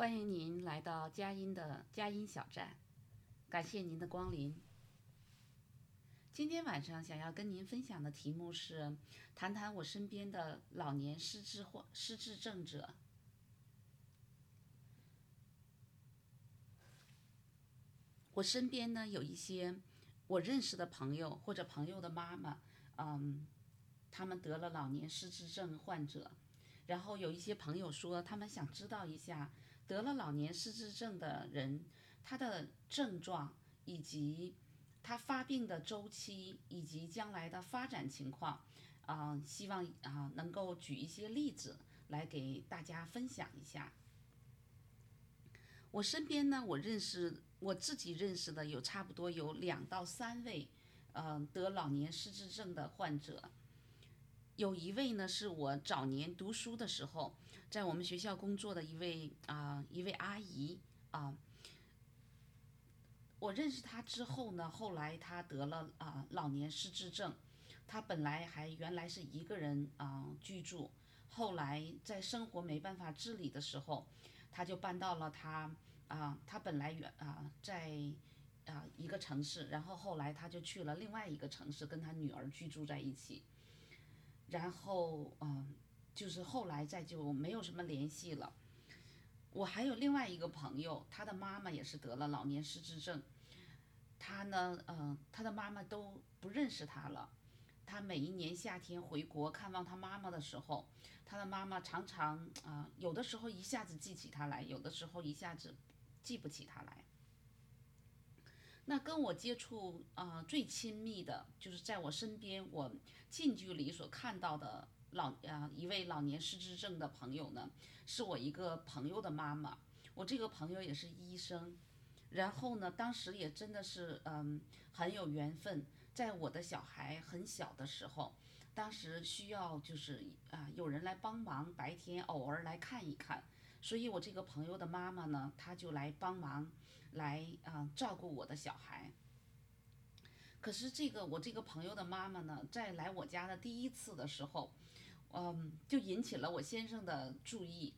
欢迎您来到佳音的佳音小站，感谢您的光临。今天晚上想要跟您分享的题目是谈谈我身边的老年失智或失智症者。我身边呢有一些我认识的朋友或者朋友的妈妈，嗯，他们得了老年失智症患者，然后有一些朋友说他们想知道一下得了老年失智症的人他的症状以及他发病的周期以及将来的发展情况，啊、希望啊、能够举一些例子来给大家分享一下。我身边呢，我认识我自己认识的有差不多有两到三位，呃，得老年失智症的患者。有一位呢，是我早年读书的时候，在我们学校工作的一位啊、一位阿姨啊、我认识她之后呢，后来她得了啊、老年失智症。她本来还原来是一个人啊、居住，后来在生活没办法自理的时候，她就搬到了她啊、她本来原啊、在啊、一个城市，然后后来她就去了另外一个城市，跟她女儿居住在一起。然后嗯、就是后来再就没有什么联系了。我还有另外一个朋友，他的妈妈也是得了老年失智症，他呢，嗯、他的妈妈都不认识他了。他每一年夏天回国看望他妈妈的时候，他的妈妈常常啊、有的时候一下子记起他来，有的时候一下子记不起他来。那跟我接触啊、最亲密的，就是在我身边我近距离所看到的老啊、一位老年失智症的朋友呢，是我一个朋友的妈妈。我这个朋友也是医生，然后呢，当时也真的是嗯很有缘分，在我的小孩很小的时候，当时需要就是啊、有人来帮忙，白天偶尔来看一看，所以我这个朋友的妈妈呢，她就来帮忙，来啊、照顾我的小孩。可是这个我这个朋友的妈妈呢，在来我家的第一次的时候，嗯，就引起了我先生的注意，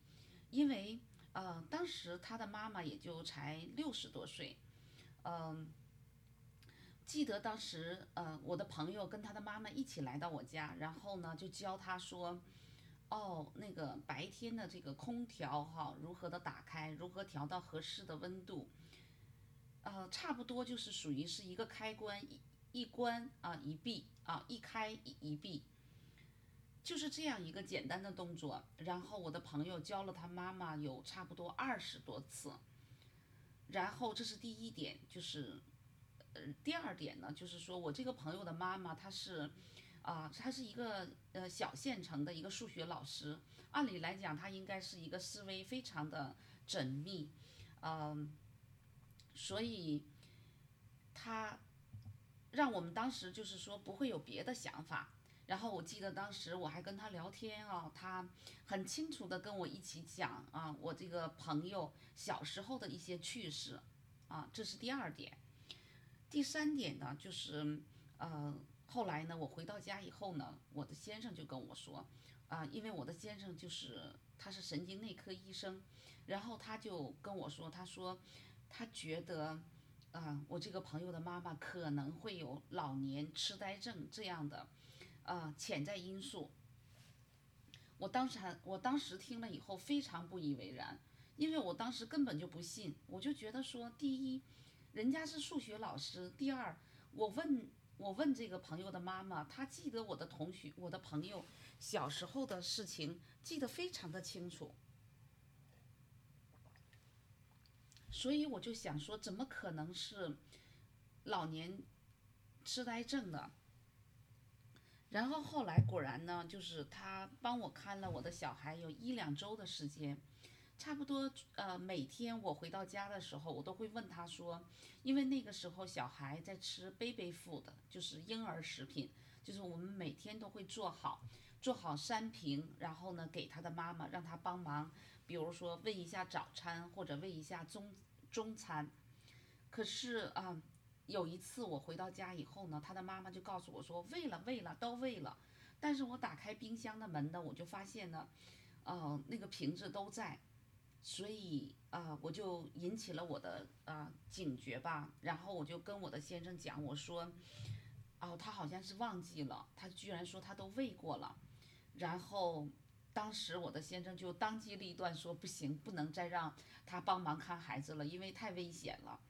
因为呃，当时他的妈妈也就才六十多岁，嗯，记得当时呃，我的朋友跟他的妈妈一起来到我家，然后呢就教他说，哦，那个白天的这个空调哈，如何的打开，如何调到合适的温度，呃，差不多就是属于是一个开关一一关啊一闭啊一开一一闭。就是这样一个简单的动作，然后我的朋友教了他妈妈有差不多二十多次，然后这是第一点，就是，呃，第二点呢，就是说我这个朋友的妈妈她是，啊、他是一个呃小县城的一个数学老师，按理来讲他应该是一个思维非常的缜密，嗯、所以他让我们当时就是说不会有别的想法。然后我记得当时我还跟他聊天啊，他很清楚的跟我一起讲啊，我这个朋友小时候的一些趣事，啊，这是第二点。第三点呢，就是呃，后来呢，我回到家以后呢，我的先生就跟我说，啊，因为我的先生就是他是神经内科医生，然后他就跟我说，他说他觉得。啊，我这个朋友的妈妈可能会有老年痴呆症这样的，啊，潜在因素。我当时还，我当时听了以后非常不以为然，因为我当时根本就不信，我就觉得说，第一，人家是数学老师；第二，我问我问这个朋友的妈妈，她记得我的同学、我的朋友小时候的事情，记得非常的清楚。所以我就想说，怎么可能是老年痴呆症呢？然后后来果然呢，就是他帮我看了我的小孩有一两周的时间，差不多呃每天我回到家的时候，我都会问他说，因为那个时候小孩在吃 baby food，就是婴儿食品，就是我们每天都会做好做好三瓶，然后呢给他的妈妈让他帮忙，比如说喂一下早餐或者喂一下中中餐。可是啊、有一次我回到家以后呢，他的妈妈就告诉我说喂了喂了都喂了，但是我打开冰箱的门呢，我就发现呢，呃那个瓶子都在，所以啊、我就引起了我的啊、警觉吧，然后我就跟我的先生讲，我说，哦，他好像是忘记了，他居然说他都喂过了，然后当时我的先生就当机立断说不行，不能再让他帮忙看孩子了，因为太危险了。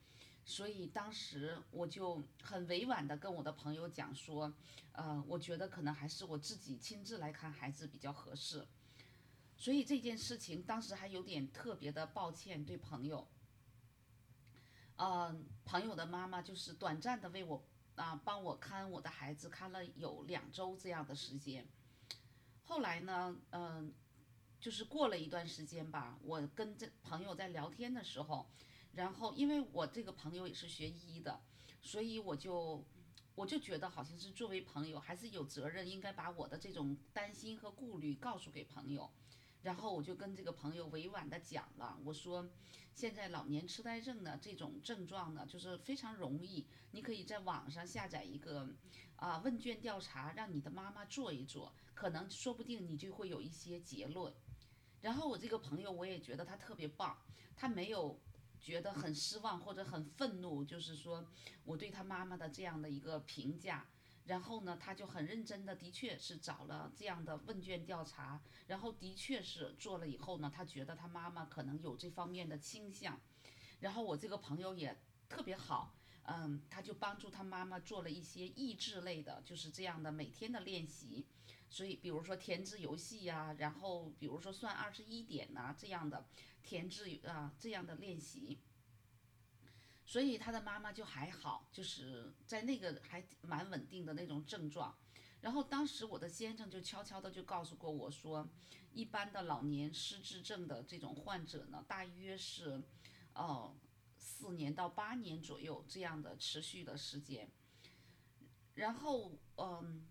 所以当时我就很委婉的跟我的朋友讲说，呃，我觉得可能还是我自己亲自来看孩子比较合适。所以这件事情当时还有点特别的抱歉对朋友，呃，朋友的妈妈就是短暂的为我啊、帮我看我的孩子，看了有两周这样的时间。后来呢，嗯、就是过了一段时间吧，我跟这朋友在聊天的时候，然后因为我这个朋友也是学医的，所以我就我就觉得好像是作为朋友还是有责任应该把我的这种担心和顾虑告诉给朋友。然后我就跟这个朋友委婉的讲了，我说现在老年痴呆症的这种症状呢，就是非常容易，你可以在网上下载一个啊、问卷调查，让你的妈妈做一做，可能说不定你就会有一些结论。然后我这个朋友我也觉得他特别棒，他没有觉得很失望或者很愤怒，就是说我对他妈妈的这样的一个评价。然后呢，他就很认真的，的确是找了这样的问卷调查，然后的确是做了以后呢，他觉得他妈妈可能有这方面的倾向。然后我这个朋友也特别好，嗯，他就帮助他妈妈做了一些益智类的，就是这样的每天的练习。所以，比如说填字游戏呀、然后比如说算二十一点呐、这样的填字啊、这样的练习。所以他的妈妈就还好，就是在那个还蛮稳定的那种症状。然后当时我的先生就悄悄的就告诉过我说，一般的老年失智症的这种患者呢，大约是，呃，四年到八年左右这样的持续的时间。然后，嗯，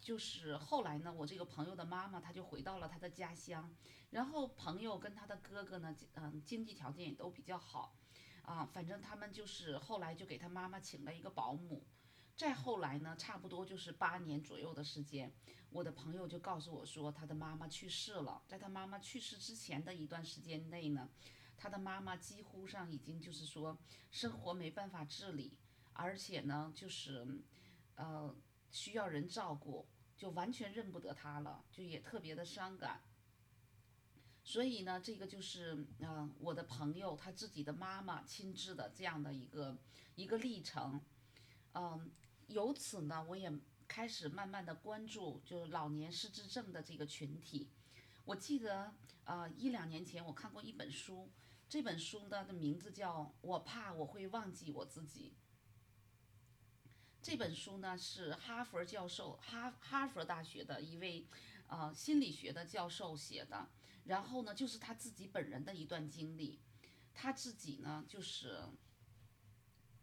就是后来呢，我这个朋友的妈妈她就回到了她的家乡，然后朋友跟他的哥哥呢，嗯，经济条件也都比较好。啊，反正他们就是后来就给他妈妈请了一个保姆，再后来呢，差不多就是八年左右的时间，我的朋友就告诉我说，他的妈妈去世了，在他妈妈去世之前的一段时间内呢，他的妈妈几乎上已经就是说生活没办法自理，而且呢，就是呃需要人照顾，就完全认不得他了，就也特别的伤感。所以呢，这个就是嗯、我的朋友他自己的妈妈亲自的这样的一个一个历程，嗯，由此呢，我也开始慢慢的关注就是老年失智症的这个群体。我记得呃一两年前我看过一本书，这本书呢的名字叫《我怕我会忘记我自己》。这本书呢是哈佛教授哈哈佛大学的一位呃心理学的教授写的。然后呢，就是他自己本人的一段经历，他自己呢，就是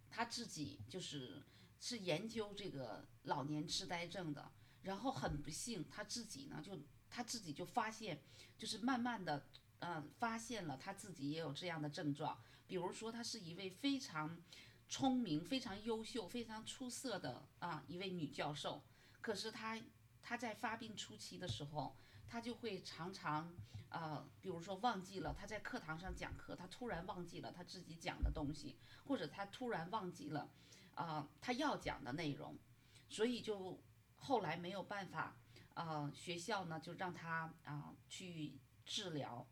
他自己就是是研究这个老年痴呆症的，然后很不幸，他自己呢就他自己就发现，就是慢慢的，呃，发现了他自己也有这样的症状，比如说他是一位非常聪明、非常优秀、非常出色的啊一位女教授，可是她她在发病初期的时候，他就会常常。呃，比如说忘记了他在课堂上讲课，他突然忘记了他自己讲的东西，或者他突然忘记了，啊、他要讲的内容，所以就后来没有办法，呃，学校呢就让他啊、去治疗，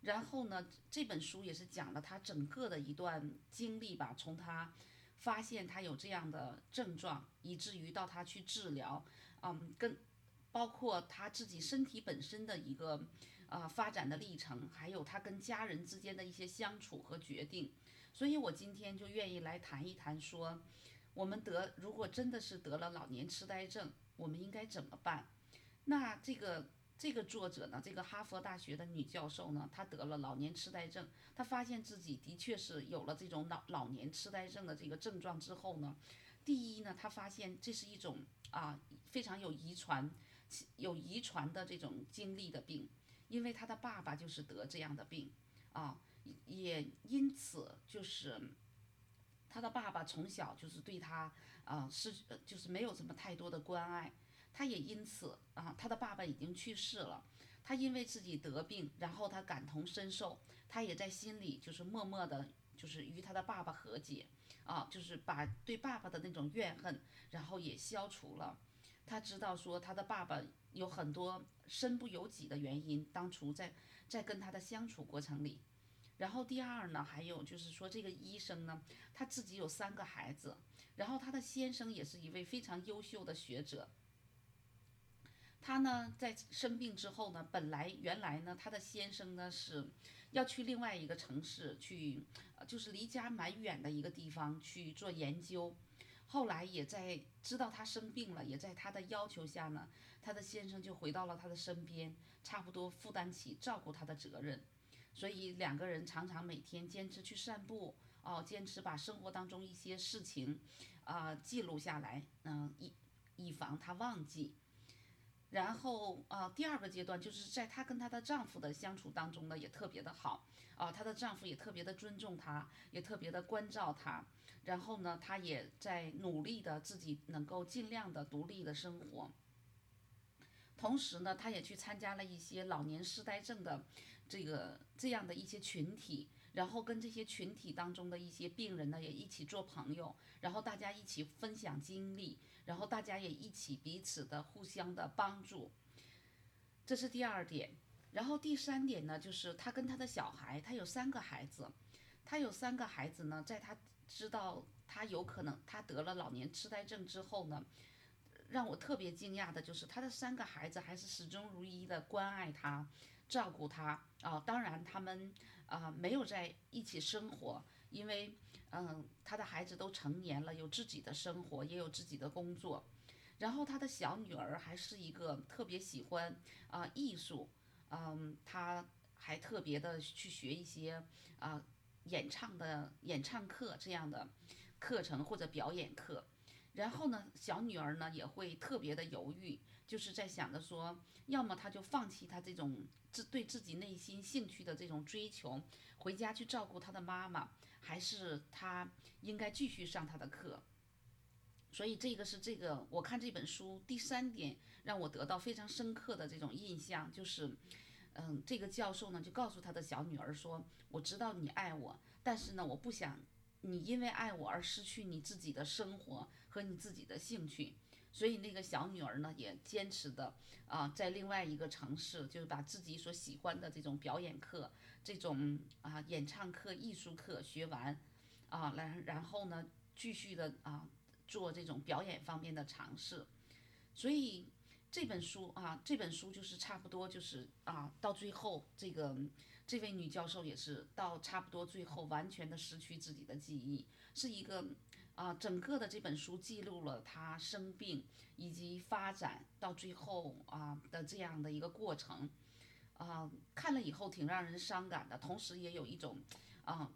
然后呢这本书也是讲了他整个的一段经历吧，从他发现他有这样的症状，以至于到他去治疗，嗯，跟包括他自己身体本身的一个。啊、发展的历程，还有他跟家人之间的一些相处和决定，所以我今天就愿意来谈一谈说，我们得如果真的是得了老年痴呆症，我们应该怎么办？那这个这个作者呢，这个哈佛大学的女教授呢，她得了老年痴呆症，她发现自己的确是有了这种老老年痴呆症的这个症状之后呢，第一呢，她发现这是一种啊非常有遗传有遗传的这种经历的病。因为他的爸爸就是得这样的病，啊，也因此就是他的爸爸从小就是对他啊是就是没有什么太多的关爱，他也因此啊他的爸爸已经去世了，他因为自己得病，然后他感同身受，他也在心里就是默默的，就是与他的爸爸和解，啊，就是把对爸爸的那种怨恨，然后也消除了。他知道说他的爸爸有很多身不由己的原因，当初在在跟他的相处过程里。然后第二呢，还有就是说这个医生呢，他自己有三个孩子，然后他的先生也是一位非常优秀的学者。他呢在生病之后呢，本来原来呢他的先生呢是要去另外一个城市去，就是离家蛮远的一个地方去做研究。后来也在知道她生病了，也在她的要求下呢，她的先生就回到了她的身边，差不多负担起照顾她的责任。所以两个人常常每天坚持去散步，哦，坚持把生活当中一些事情，啊，记录下来，嗯，以以防他忘记。然后啊，第二个阶段就是在她跟她的丈夫的相处当中呢，也特别的好，啊，她的丈夫也特别的尊重她，也特别的关照她。然后呢，她也在努力的自己能够尽量的独立的生活。同时呢，她也去参加了一些老年痴呆症的。这个这样的一些群体，然后跟这些群体当中的一些病人呢，也一起做朋友，然后大家一起分享经历，然后大家也一起彼此的互相的帮助，这是第二点。然后第三点呢，就是他跟他的小孩，他有三个孩子，他有三个孩子呢，在他知道他有可能他得了老年痴呆症之后呢，让我特别惊讶的就是他的三个孩子还是始终如一的关爱他。照顾他啊，当然他们啊没有在一起生活，因为嗯他的孩子都成年了，有自己的生活，也有自己的工作。然后他的小女儿还是一个特别喜欢啊艺术，嗯，他还特别的去学一些啊演唱的演唱课这样的课程或者表演课。然后呢，小女儿呢也会特别的犹豫，就是在想着说，要么他就放弃他这种。自对自己内心兴趣的这种追求，回家去照顾他的妈妈，还是他应该继续上他的课？所以这个是这个，我看这本书第三点让我得到非常深刻的这种印象，就是，嗯，这个教授呢就告诉他的小女儿说：“我知道你爱我，但是呢，我不想你因为爱我而失去你自己的生活和你自己的兴趣。”所以那个小女儿呢，也坚持的啊，在另外一个城市，就是把自己所喜欢的这种表演课、这种啊演唱课、艺术课学完，啊，然然后呢，继续的啊做这种表演方面的尝试。所以这本书啊，这本书就是差不多就是啊，到最后这个这位女教授也是到差不多最后完全的失去自己的记忆，是一个。啊，整个的这本书记录了他生病以及发展到最后啊的这样的一个过程，啊，看了以后挺让人伤感的，同时也有一种，啊，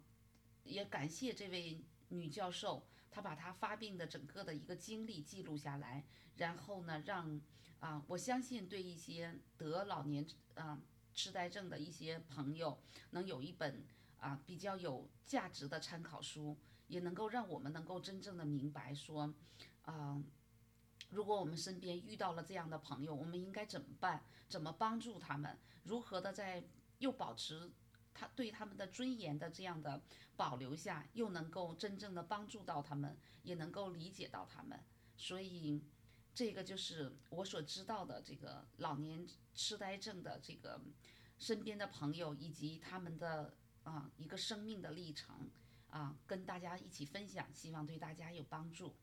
也感谢这位女教授，她把她发病的整个的一个经历记录下来，然后呢，让啊，我相信对一些得老年啊痴呆症的一些朋友，能有一本啊比较有价值的参考书。也能够让我们能够真正的明白说，啊，如果我们身边遇到了这样的朋友，我们应该怎么办？怎么帮助他们？如何的在又保持他对他们的尊严的这样的保留下，又能够真正的帮助到他们，也能够理解到他们？所以，这个就是我所知道的这个老年痴呆症的这个身边的朋友以及他们的啊一个生命的历程。啊，跟大家一起分享，希望对大家有帮助。